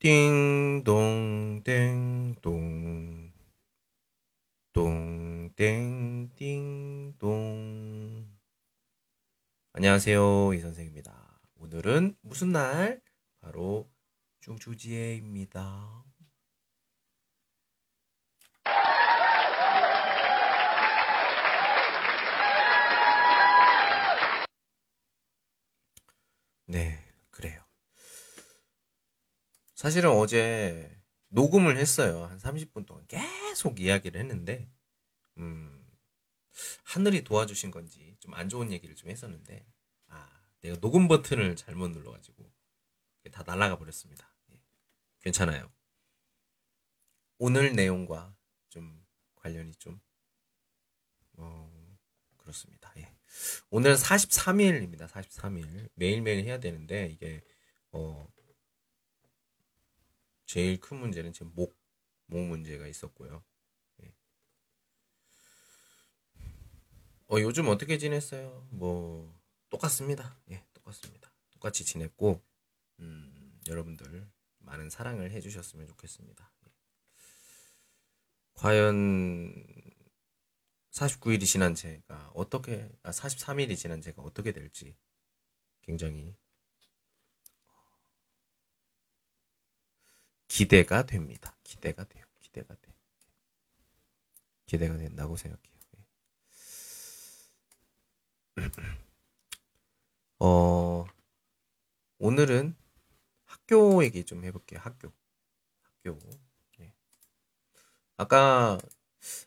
띵동 땡동 동땡 띵동 안녕하세요 이 선생입니다. 오늘은 무슨 날? 바로 중추지혜입니다. 네. 사실은 어제 녹음을 했어요. 한 30분 동안 계속 이야기를 했는데, 음, 하늘이 도와주신 건지 좀 안 좋은 얘기를 좀 했었는데, 아, 내가 녹음 버튼을 잘못 눌러가지고 다 날아가 버렸습니다. 예, 괜찮아요. 오늘 내용과 좀 관련이 좀, 어, 그렇습니다. 예. 오늘은 43일입니다. 43일. 매일매일 해야 되는데, 이게, 어, 제일 큰 문제는 제 목, 목 문제가 있었고요. 예. 어, 요즘 어떻게 지냈어요? 뭐, 똑같습니다. 예, 똑같습니다. 똑같이 지냈고, 음, 여러분들 많은 사랑을 해주셨으면 좋겠습니다. 예. 과연 49일이 지난 제가 어떻게, 아, 43일이 지난 제가 어떻게 될지 굉장히 기대가 됩니다. 기대가 돼요. 기대가 돼. 기대가 된다고 생각해요. 예. 어, 오늘은 학교 얘기 좀 해볼게요. 학교. 학교. 예. 아까,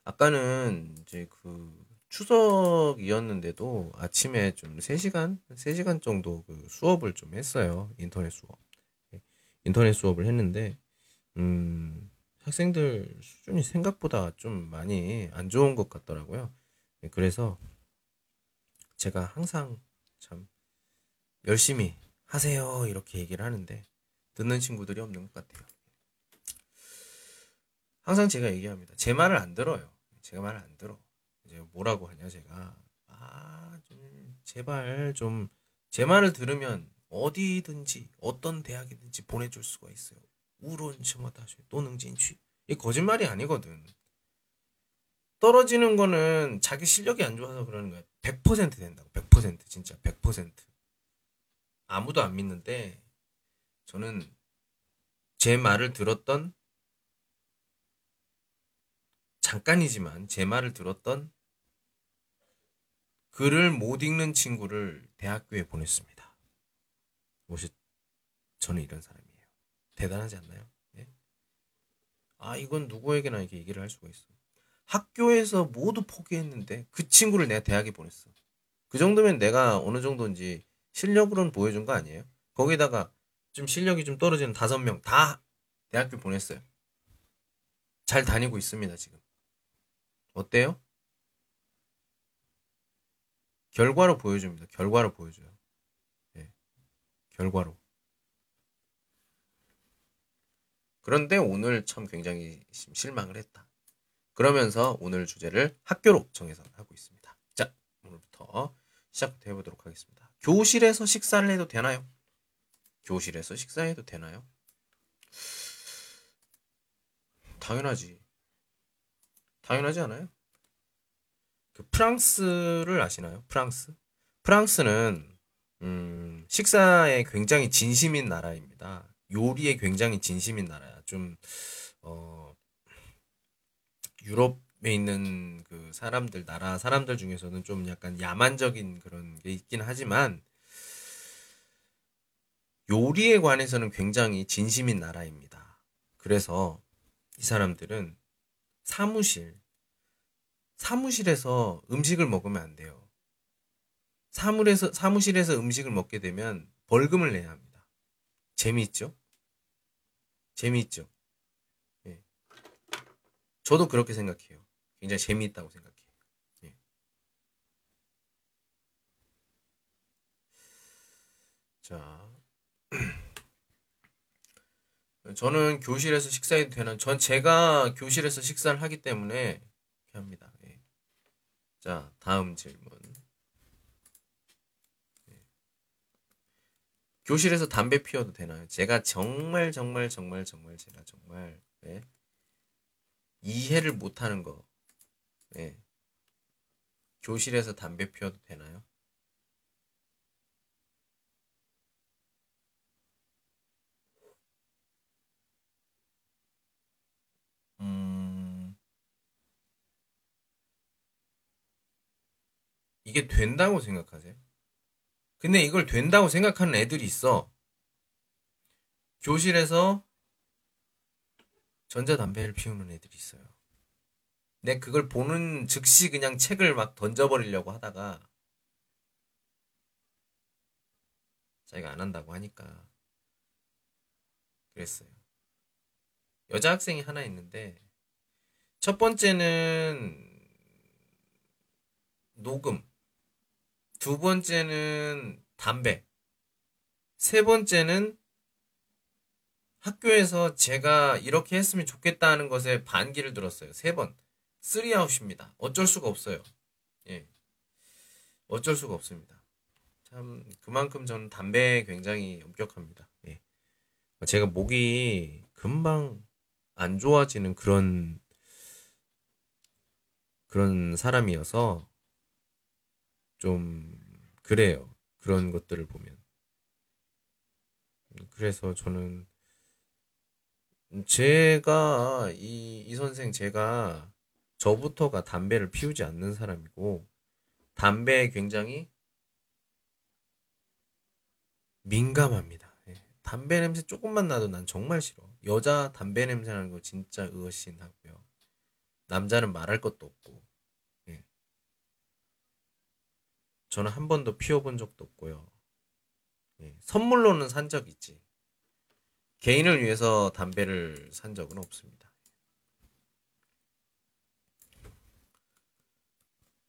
아까는 이제 그 추석이었는데도 아침에 좀 3시간? 3시간 정도 그 수업을 좀 했어요. 인터넷 수업. 예. 인터넷 수업을 했는데, 음, 학생들 수준이 생각보다 좀 많이 안 좋은 것 같더라고요. 네, 그래서 제가 항상 참 열심히 하세요 이렇게 얘기를 하는데 듣는 친구들이 없는 것 같아요. 항상 제가 얘기합니다. 제 말을 안 들어요. 제가 말을 안 들어. 이제 뭐라고 하냐 제가 아 좀 제발 좀 제 말을 들으면 어디든지 어떤 대학이든지 보내줄 수가 있어요. 우론 첨어다시 또능 진취. 이 거짓말이 아니거든. 떨어지는 거는 자기 실력이 안 좋아서 그러는 거야. 100% 된다고. 100% 진짜 100%. 아무도 안 믿는데 저는 제 말을 들었던 잠깐이지만 제 말을 들었던 글을 못 읽는 친구를 대학교에 보냈습니다. 혹시 저는 이런 사람이에요. 대단하지 않나요? 예? 아, 이건 누구에게나 이렇게 얘기를 할 수가 있어. 학교에서 모두 포기했는데 그 친구를 내가 대학에 보냈어. 그 정도면 내가 어느 정도인지 실력으로는 보여준 거 아니에요? 거기다가 좀 실력이 좀 떨어지는 다섯 명 다 대학교 보냈어요. 잘 다니고 있습니다, 지금. 어때요? 결과로 보여줍니다. 결과로 보여줘요. 예. 결과로. 그런데 오늘 참 굉장히 실망을 했다. 그러면서 오늘 주제를 학교로 정해서 하고 있습니다. 자, 오늘부터 시작부터 해보도록 하겠습니다. 교실에서 식사를 해도 되나요? 교실에서 식사해도 되나요? 당연하지. 당연하지 않아요? 그 프랑스를 아시나요? 프랑스? 프랑스는 음, 식사에 굉장히 진심인 나라입니다. 요리에 굉장히 진심인 나라야. 좀, 어, 유럽에 있는 그 사람들, 나라 사람들 중에서는 좀 약간 야만적인 그런 게 있긴 하지만, 요리에 관해서는 굉장히 진심인 나라입니다. 그래서 이 사람들은 사무실, 사무실에서 음식을 먹으면 안 돼요. 사무실에서, 사무실에서 음식을 먹게 되면 벌금을 내야 합니다. 재미있죠? 재미있죠. 예. 저도 그렇게 생각해요. 굉장히 재미있다고 생각해요. 예. 자, 저는 교실에서 식사해도 되는, 전 제가 교실에서 식사를 하기 때문에 합니다. 예. 자, 다음 질문. 교실에서 담배 피워도 되나요? 제가 정말 정말 정말 정말 제가 정말 네? 이해를 못하는 거. 네. 교실에서 담배 피워도 되나요? 음, 이게 된다고 생각하세요? 근데 이걸 된다고 생각하는 애들이 있어. 교실에서 전자담배를 피우는 애들이 있어요. 내 그걸 보는 즉시 그냥 책을 막 던져버리려고 하다가 자기가 안 한다고 하니까 그랬어요. 여자 학생이 하나 있는데 첫 번째는 녹음 두 번째는 담배. 세 번째는 학교에서 제가 이렇게 했으면 좋겠다는 것에 반기를 들었어요. 세 번. 쓰리아웃입니다. 어쩔 수가 없어요. 예. 어쩔 수가 없습니다. 참, 그만큼 저는 담배에 굉장히 엄격합니다. 예. 제가 목이 금방 안 좋아지는 그런, 그런 사람이어서 좀 그래요. 그런 것들을 보면. 그래서 저는 제가 이, 이 선생 제가 저부터가 담배를 피우지 않는 사람이고 담배에 굉장히 민감합니다. 예. 담배 냄새 조금만 나도 난 정말 싫어. 여자 담배 냄새 나는 거 진짜 의심하고요. 남자는 말할 것도 없고. 저는 한 번도 피워본 적도 없고요. 예, 선물로는 산 적 있지. 개인을 위해서 담배를 산 적은 없습니다.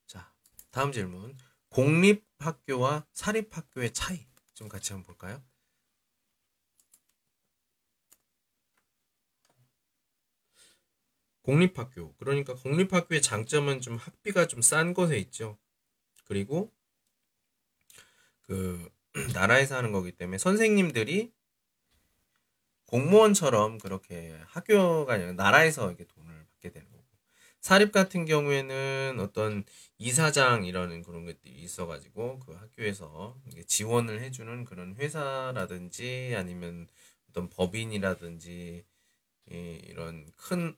자, 다음 질문. 공립학교와 사립학교의 차이 좀 같이 한번 볼까요? 공립학교. 그러니까 공립학교의 장점은 좀 학비가 좀 싼 것에 있죠. 그리고 그 나라에서 하는 거기 때문에 선생님들이 공무원처럼 그렇게 학교가 아니라 나라에서 이렇게 돈을 받게 되는 거고. 사립 같은 경우에는 어떤 이사장 이라는 그런 것들이 있어가지고 그 학교에서 지원을 해주는 그런 회사라든지 아니면 어떤 법인이라든지 이런 큰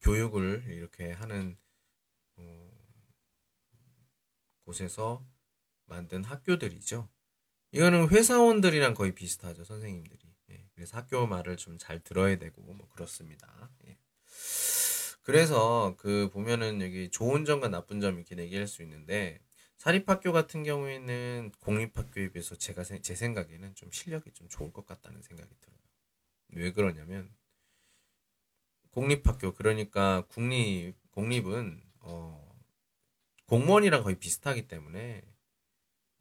교육을 이렇게 하는 어, 곳에서 만든 학교들이죠. 이거는 회사원들이랑 거의 비슷하죠, 선생님들이. 예, 그래서 학교 말을 좀 잘 들어야 되고, 뭐, 그렇습니다. 예. 그래서 그 보면은 여기 좋은 점과 나쁜 점 이렇게 얘기할 수 있는데, 사립학교 같은 경우에는 공립학교에 비해서 제가 제 생각에는 좀 실력이 좀 좋을 것 같다는 생각이 들어요. 왜 그러냐면, 공립학교, 그러니까 국립, 공립은, 어, 공무원이랑 거의 비슷하기 때문에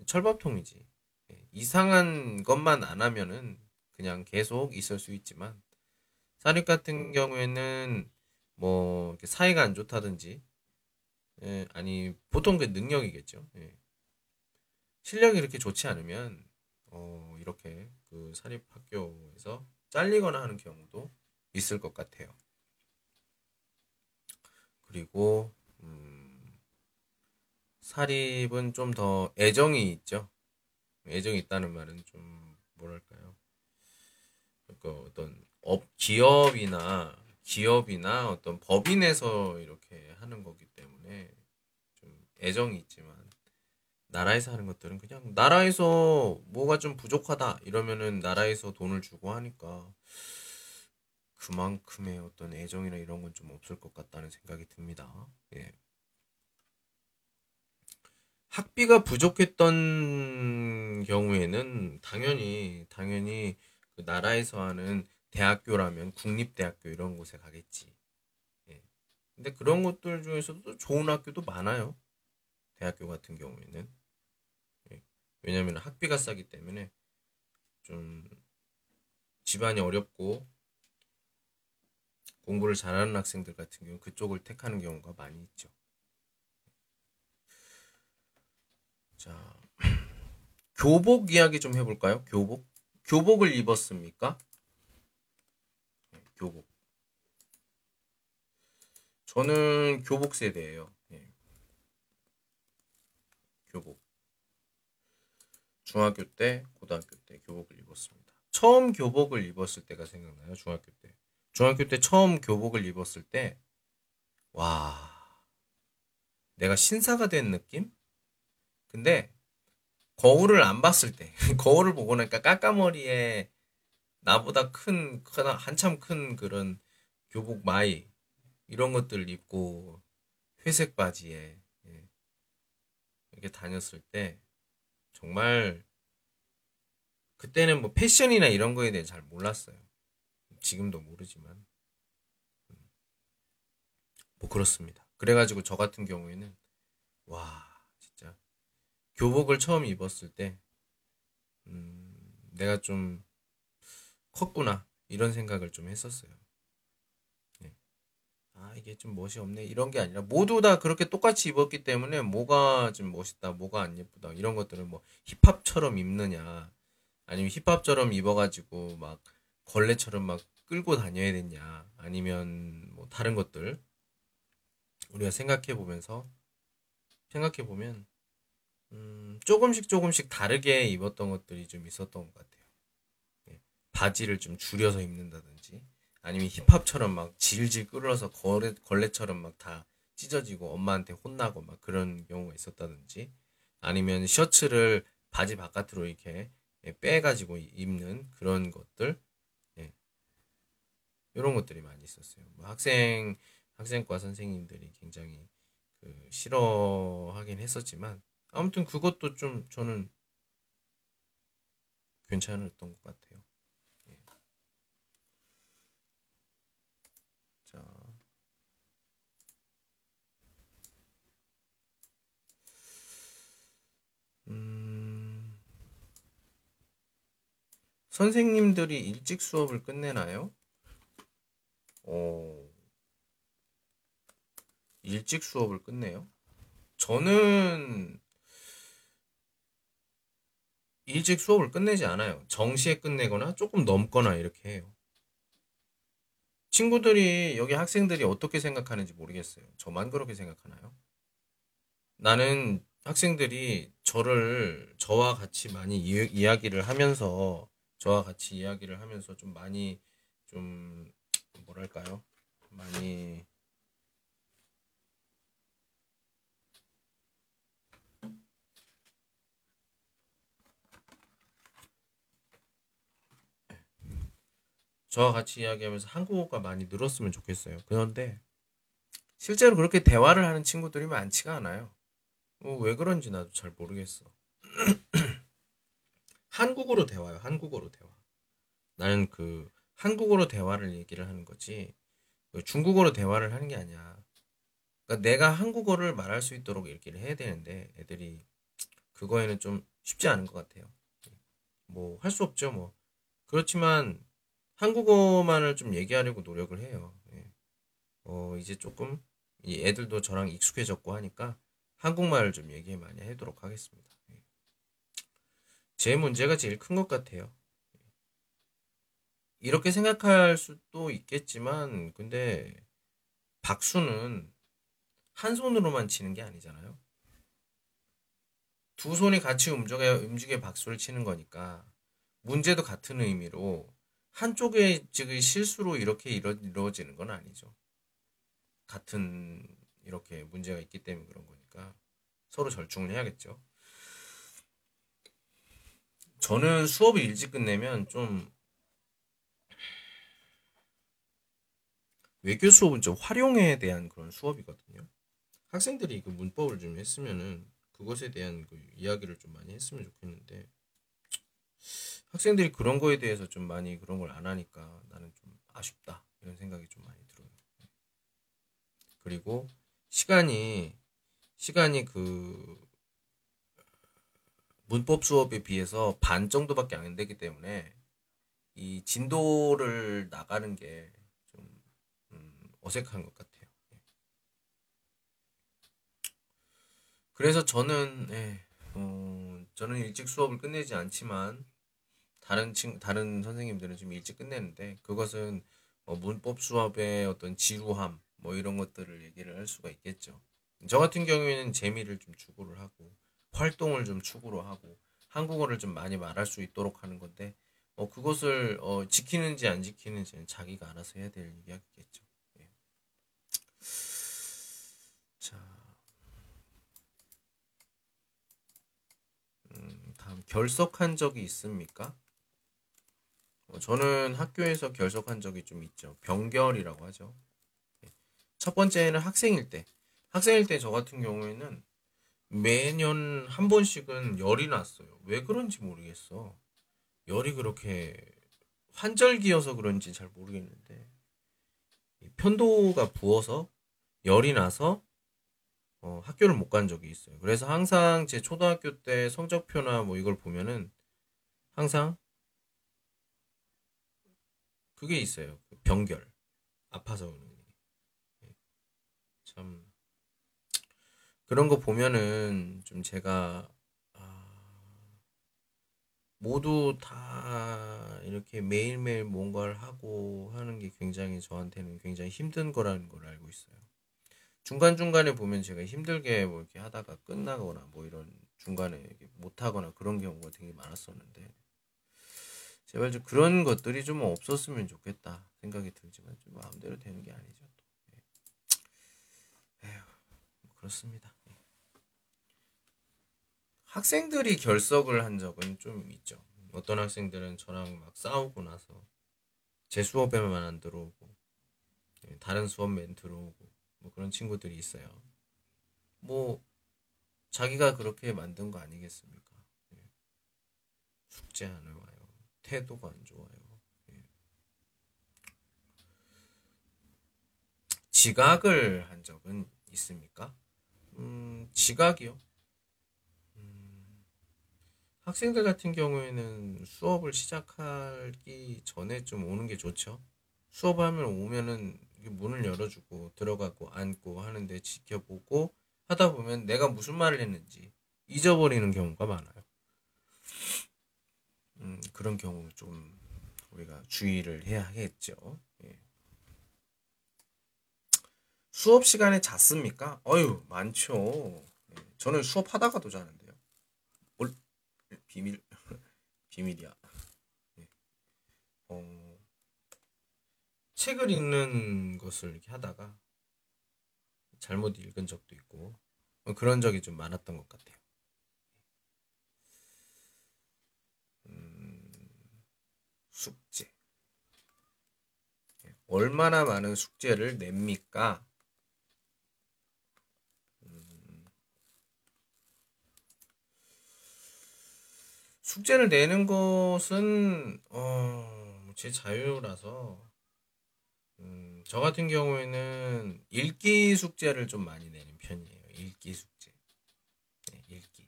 철밥통이지. 예, 이상한 것만 안 하면은 그냥 계속 있을 수 있지만 사립 같은 경우에는 뭐 사이가 안 좋다든지 예, 아니 보통 그 능력이겠죠. 예. 실력이 이렇게 좋지 않으면 어, 이렇게 그 사립 학교에서 잘리거나 하는 경우도 있을 것 같아요. 그리고 사립은 좀 더 애정이 있죠. 애정이 있다는 말은 좀 뭐랄까요? 그러니까 어떤 업 기업이나 기업이나 어떤 법인에서 이렇게 하는 거기 때문에 좀 애정이 있지만 나라에서 하는 것들은 그냥 나라에서 뭐가 좀 부족하다 이러면은 나라에서 돈을 주고 하니까 그만큼의 어떤 애정이나 이런 건 좀 없을 것 같다는 생각이 듭니다. 예. 학비가 부족했던 경우에는 당연히 당연히 그 나라에서 하는 대학교라면 국립대학교 이런 곳에 가겠지. 예. 근데 그런 것들 중에서도 좋은 학교도 많아요. 대학교 같은 경우에는. 예. 왜냐하면 학비가 싸기 때문에 좀 집안이 어렵고 공부를 잘하는 학생들 같은 경우 그쪽을 택하는 경우가 많이 있죠. 자, 교복 이야기 좀 해볼까요? 교복? 교복을 입었습니까? 네, 교복. 저는 교복 세대예요. 네. 교복. 중학교 때, 고등학교 때 교복을 입었습니다. 처음 교복을 입었을 때가 생각나요. 중학교 때. 중학교 때 처음 교복을 입었을 때, 와, 내가 신사가 된 느낌? 근데 거울을 안 봤을 때, 거울을 보고 나니까 까까머리에 나보다 큰, 한참 큰 그런 교복 마이, 이런 것들 입고 회색 바지에 예, 이렇게 다녔을 때 정말 그때는 뭐 패션이나 이런 거에 대해 잘 몰랐어요. 지금도 모르지만 음, 뭐 그렇습니다. 그래가지고 저 같은 경우에는 와 교복을 처음 입었을 때 음, 내가 좀 컸구나 이런 생각을 좀 했었어요. 아 이게 좀 멋이 없네 이런 게 아니라 모두 다 그렇게 똑같이 입었기 때문에 뭐가 좀 멋있다 뭐가 안 예쁘다 이런 것들은 뭐 힙합처럼 입느냐 아니면 힙합처럼 입어가지고 막 걸레처럼 막 끌고 다녀야 되냐 아니면 뭐 다른 것들 우리가 생각해 보면서 생각해 보면 음, 조금씩 조금씩 다르게 입었던 것들이 좀 있었던 것 같아요. 예, 바지를 좀 줄여서 입는다든지 아니면 힙합처럼 막 질질 끌어서 걸레, 걸레처럼 막 다 찢어지고 엄마한테 혼나고 막 그런 경우가 있었다든지 아니면 셔츠를 바지 바깥으로 이렇게 빼가지고 입는 그런 것들 예. 이런 것들이 많이 있었어요. 뭐 학생 학생과 선생님들이 굉장히 그 싫어하긴 했었지만 아무튼 그것도 좀 저는 괜찮았던 것 같아요. 음, 선생님들이 일찍 수업을 끝내나요? 어, 일찍 수업을 끝내요? 저는 일찍 수업을 끝내지 않아요. 정시에 끝내거나 조금 넘거나 이렇게 해요. 친구들이, 여기 학생들이 어떻게 생각하는지 모르겠어요. 저만 그렇게 생각하나요? 나는 학생들이 저를 저와 같이 많이 이, 야기를 하면서 저와 같이 이야기를 하면서 좀 많이 좀 뭐랄까요? 많이 저와 같이 이야기하면서 한국어가 많이 늘었으면 좋겠어요. 그런데 실제로 그렇게 대화를 하는 친구들이 많지가 않아요. 어, 왜 그런지 나도 잘 모르겠어. 한국어로 대화요. 한국어로 대화. 나는 그 한국어로 대화를 얘기를 하는 거지. 그 중국어로 대화를 하는 게 아니야. 그러니까 내가 한국어를 말할 수 있도록 얘기를 해야 되는데 애들이 그거에는 좀 쉽지 않은 것 같아요. 뭐 할 수 없죠. 뭐 그렇지만 한국어만을 좀 얘기하려고 노력을 해요. 예. 어 이제 조금 이 애들도 저랑 익숙해졌고 하니까 한국말을 좀 얘기 많이 하도록 하겠습니다. 예. 제 문제가 제일 큰 것 같아요. 이렇게 생각할 수도 있겠지만, 근데 박수는 한 손으로만 치는 게 아니잖아요. 두 손이 같이 움직여, 움직여 박수를 치는 거니까, 문제도 같은 의미로, 한쪽의 즉의 실수로 이렇게 이루, 이루어지는 건 아니죠. 같은 이렇게 문제가 있기 때문에 그런 거니까 서로 절충을 해야겠죠. 저는 수업을 일찍 끝내면 좀 외교 수업은 좀 활용에 대한 그런 수업이거든요. 학생들이 그 문법을 좀 했으면은 그것에 대한 그 이야기를 좀 많이 했으면 좋겠는데 학생들이 그런 거에 대해서 좀 많이 그런 걸 안 하니까 나는 좀 아쉽다 이런 생각이 좀 많이 들어요. 그리고 시간이 시간이 그 문법 수업에 비해서 반 정도밖에 안 되기 때문에 이 진도를 나가는 게좀 음, 어색한 것 같아요. 예. 그래서 저는 예, 어, 저는 일찍 수업을 끝내지 않지만 다른 친 다른 선생님들은 좀 일찍 끝내는데 그것은 뭐 문법 수업의 어떤 지루함 뭐 이런 것들을 얘기를 할 수가 있겠죠. 저 같은 경우에는 재미를 좀 추구를 하고 활동을 좀 추구로 하고 한국어를 좀 많이 말할 수 있도록 하는 건데 어, 그것을 어, 지키는지 안 지키는지는 자기가 알아서 해야 될 이야기겠죠. 예. 자, 음, 다음 결석한 적이 있습니까? 어, 저는 학교에서 결석한 적이 좀 있죠. 병결이라고 하죠. 예. 첫 번째는 학생일 때. 학생일 때 저 같은 경우에는 매년 한 번씩은 열이 났어요. 왜 그런지 모르겠어. 열이 그렇게 환절기여서 그런지 잘 모르겠는데 편도가 부어서 열이 나서 어, 학교를 못 간 적이 있어요. 그래서 항상 제 초등학교 때 성적표나 뭐 이걸 보면은 항상 그게 있어요. 그 병결. 아파서 게. 예. 참 그런 거 보면은 좀 제가 아, 모두 다 이렇게 매일매일 뭔가를 하고 하는 게 굉장히 저한테는 굉장히 힘든 거라는 걸 알고 있어요. 중간중간에 보면 제가 힘들게 뭐 이렇게 하다가 끝나거나 뭐 이런 중간에 못 하거나 그런 경우가 되게 많았었는데 제발 좀 그런 것들이 좀 없었으면 좋겠다 생각이 들지만 좀 마음대로 되는 게 아니죠. 또. 예. 에휴, 뭐 그렇습니다. 예. 학생들이 결석을 한 적은 좀 있죠. 어떤 학생들은 저랑 막 싸우고 나서 제 수업에만 안 들어오고 예, 다른 수업맨 들어오고 뭐 그런 친구들이 있어요. 뭐 자기가 그렇게 만든 거 아니겠습니까? 예. 숙제 안 해와요. 태도가 안 좋아요. 예. 지각을 한 적은 있습니까? 음, 지각이요. 음, 학생들 같은 경우에는 수업을 시작하기 전에 좀 오는 게 좋죠. 수업을 하면 오면은 문을 열어주고 들어가고 앉고 하는데 지켜보고 하다 보면 내가 무슨 말을 했는지 잊어버리는 경우가 많아요. 음, 그런 경우 좀 우리가 주의를 해야 하겠죠. 예. 수업 시간에 잤습니까? 어유 많죠. 예. 저는 수업하다가도 자는데요. 뭘 비밀 비밀이야. 예. 어, 책을 읽는 것을 이렇게 하다가 잘못 읽은 적도 있고 그런 적이 좀 많았던 것 같아요. 숙제. 얼마나 많은 숙제를 냅니까? 음, 숙제를 내는 것은 어, 제 자유라서 음, 저 같은 경우에는 읽기 숙제를 좀 많이 내는 편이에요. 읽기 숙제. 네, 읽기.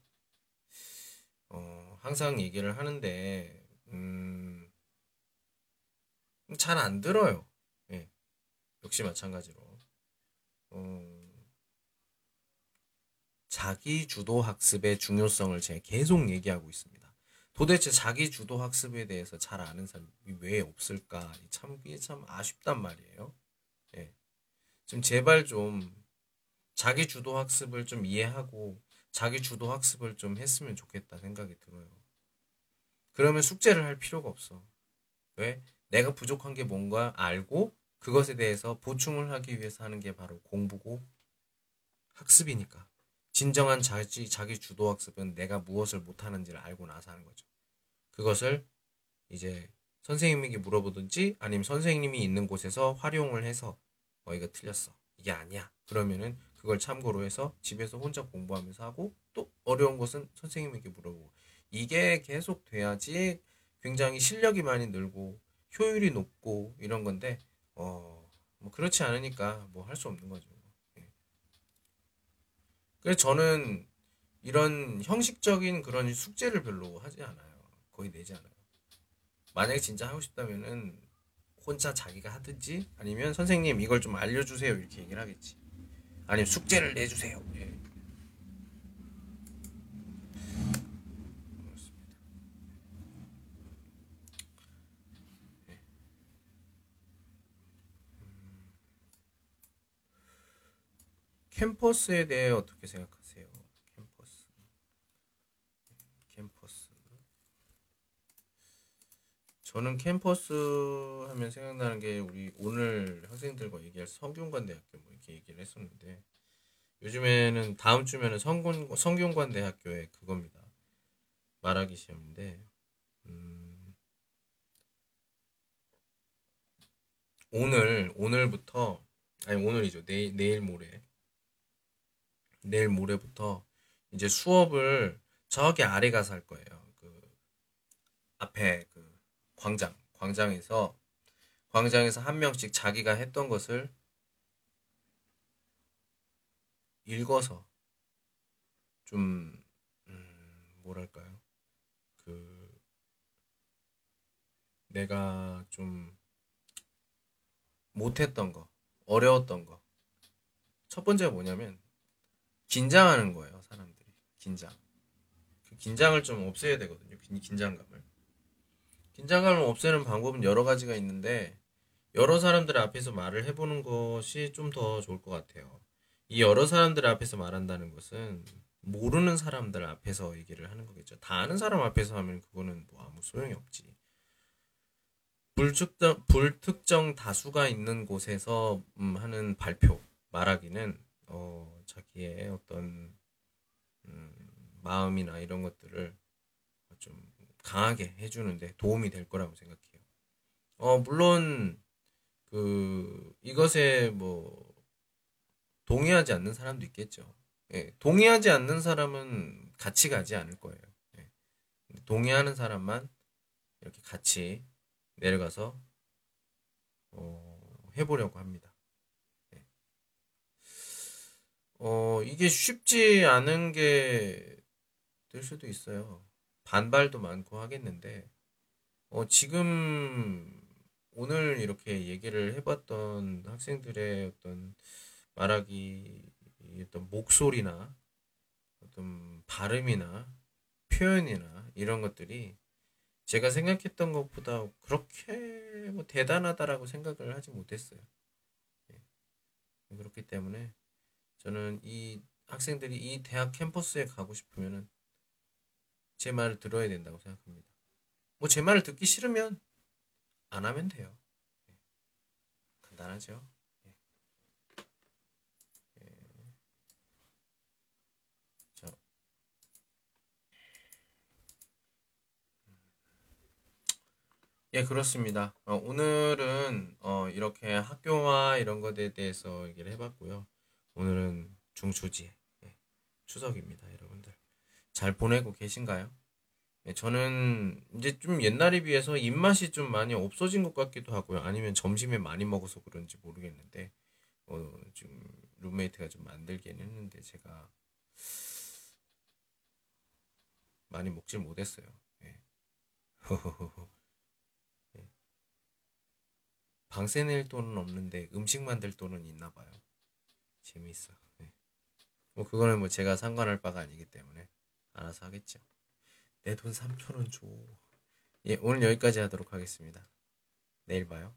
어, 항상 얘기를 하는데 음, 잘 안 들어요. 예. 역시 마찬가지로. 어, 자기 주도 학습의 중요성을 제가 계속 얘기하고 있습니다. 도대체 자기 주도 학습에 대해서 잘 아는 사람이 왜 없을까? 참, 이게 참 아쉽단 말이에요. 예. 좀 제발 좀 자기 주도 학습을 좀 이해하고 자기 주도 학습을 좀 했으면 좋겠다 생각이 들어요. 그러면 숙제를 할 필요가 없어. 왜? 내가 부족한 게 뭔가 알고 그것에 대해서 보충을 하기 위해서 하는 게 바로 공부고 학습이니까. 진정한 자기, 자기 주도 학습은 내가 무엇을 못하는지를 알고 나서 하는 거죠. 그것을 이제 선생님에게 물어보든지 아니면 선생님이 있는 곳에서 활용을 해서 어, 이거 틀렸어. 이게 아니야. 그러면은 그걸 참고로 해서 집에서 혼자 공부하면서 하고 또 어려운 것은 선생님에게 물어보고 이게 계속 돼야지 굉장히 실력이 많이 늘고 효율이 높고 이런 건데 어, 뭐 그렇지 않으니까 뭐 할 수 없는 거죠. 예. 그래서 저는 이런 형식적인 그런 숙제를 별로 하지 않아요. 거의 내지 않아요. 만약에 진짜 하고 싶다면은 혼자 자기가 하든지 아니면 선생님 이걸 좀 알려주세요 이렇게 얘기를 하겠지. 아니면 숙제를 내주세요. 예. 캠퍼스에 대해 어떻게 생각하세요? 캠퍼스. 캠퍼스. 저는 캠퍼스 하면 생각나는 게 우리 오늘 학생들과 얘기할 성균관대학교 뭐 이렇게 얘기를 했었는데 요즘에는 다음 주면은 성군 성균관대학교에 그겁니다. 말하기 시험인데 음, 오늘 오늘부터 아니 오늘이죠 내일 내일 모레 내일 모레부터 이제 수업을 저기 아래 가서 할 거예요. 그 앞에 그 광장 광장에서 광장에서 한 명씩 자기가 했던 것을 읽어서 좀 음, 뭐랄까요 그 내가 좀 못했던 거 어려웠던 거 첫 번째가 뭐냐면 긴장하는 거예요 사람들이 긴장 그 긴장을 좀 없애야 되거든요 긴장감을 긴장감을 없애는 방법은 여러 가지가 있는데 여러 사람들 앞에서 말을 해보는 것이 좀 더 좋을 것 같아요 이 여러 사람들 앞에서 말한다는 것은 모르는 사람들 앞에서 얘기를 하는 거겠죠. 다 아는 사람 앞에서 하면 그거는 뭐 아무 소용이 없지. 불특정, 불특정 다수가 있는 곳에서 음, 하는 발표, 말하기는 어, 자기의 어떤 음, 마음이나 이런 것들을 좀 강하게 해주는데 도움이 될 거라고 생각해요. 어, 물론 그 이것에 뭐 동의하지 않는 사람도 있겠죠. 예, 동의하지 않는 사람은 같이 가지 않을 거예요. 예, 동의하는 사람만 이렇게 같이 내려가서 어, 해보려고 합니다. 예. 어, 이게 쉽지 않은 게 될 수도 있어요. 반발도 많고 하겠는데, 어, 지금 오늘 이렇게 얘기를 해봤던 학생들의 어떤 말하기 어떤 목소리나 어떤 발음이나 표현이나 이런 것들이 제가 생각했던 것보다 그렇게 뭐 대단하다라고 생각을 하지 못했어요. 예. 그렇기 때문에 저는 이 학생들이 이 대학 캠퍼스에 가고 싶으면은 제 말을 들어야 된다고 생각합니다. 뭐 제 말을 듣기 싫으면 안 하면 돼요. 예. 간단하죠. 예, 그렇습니다. 어, 오늘은 어, 이렇게 학교와 이런 것에 대해서 얘기를 해봤고요. 오늘은 중초지 예, 추석입니다, 여러분들. 잘 보내고 계신가요? 예, 저는 이제 좀 옛날에 비해서 입맛이 좀 많이 없어진 것 같기도 하고요. 아니면 점심에 많이 먹어서 그런지 모르겠는데 어, 지금 룸메이트가 좀 만들긴 했는데 제가 많이 먹질 못했어요. 예. 방세 낼 돈은 없는데 음식 만들 돈은 있나 봐요. 재미있어. 네. 뭐 그거는 뭐 제가 상관할 바가 아니기 때문에 알아서 하겠죠. 내 돈 3천 원 줘. 예, 오늘 여기까지 하도록 하겠습니다. 내일 봐요.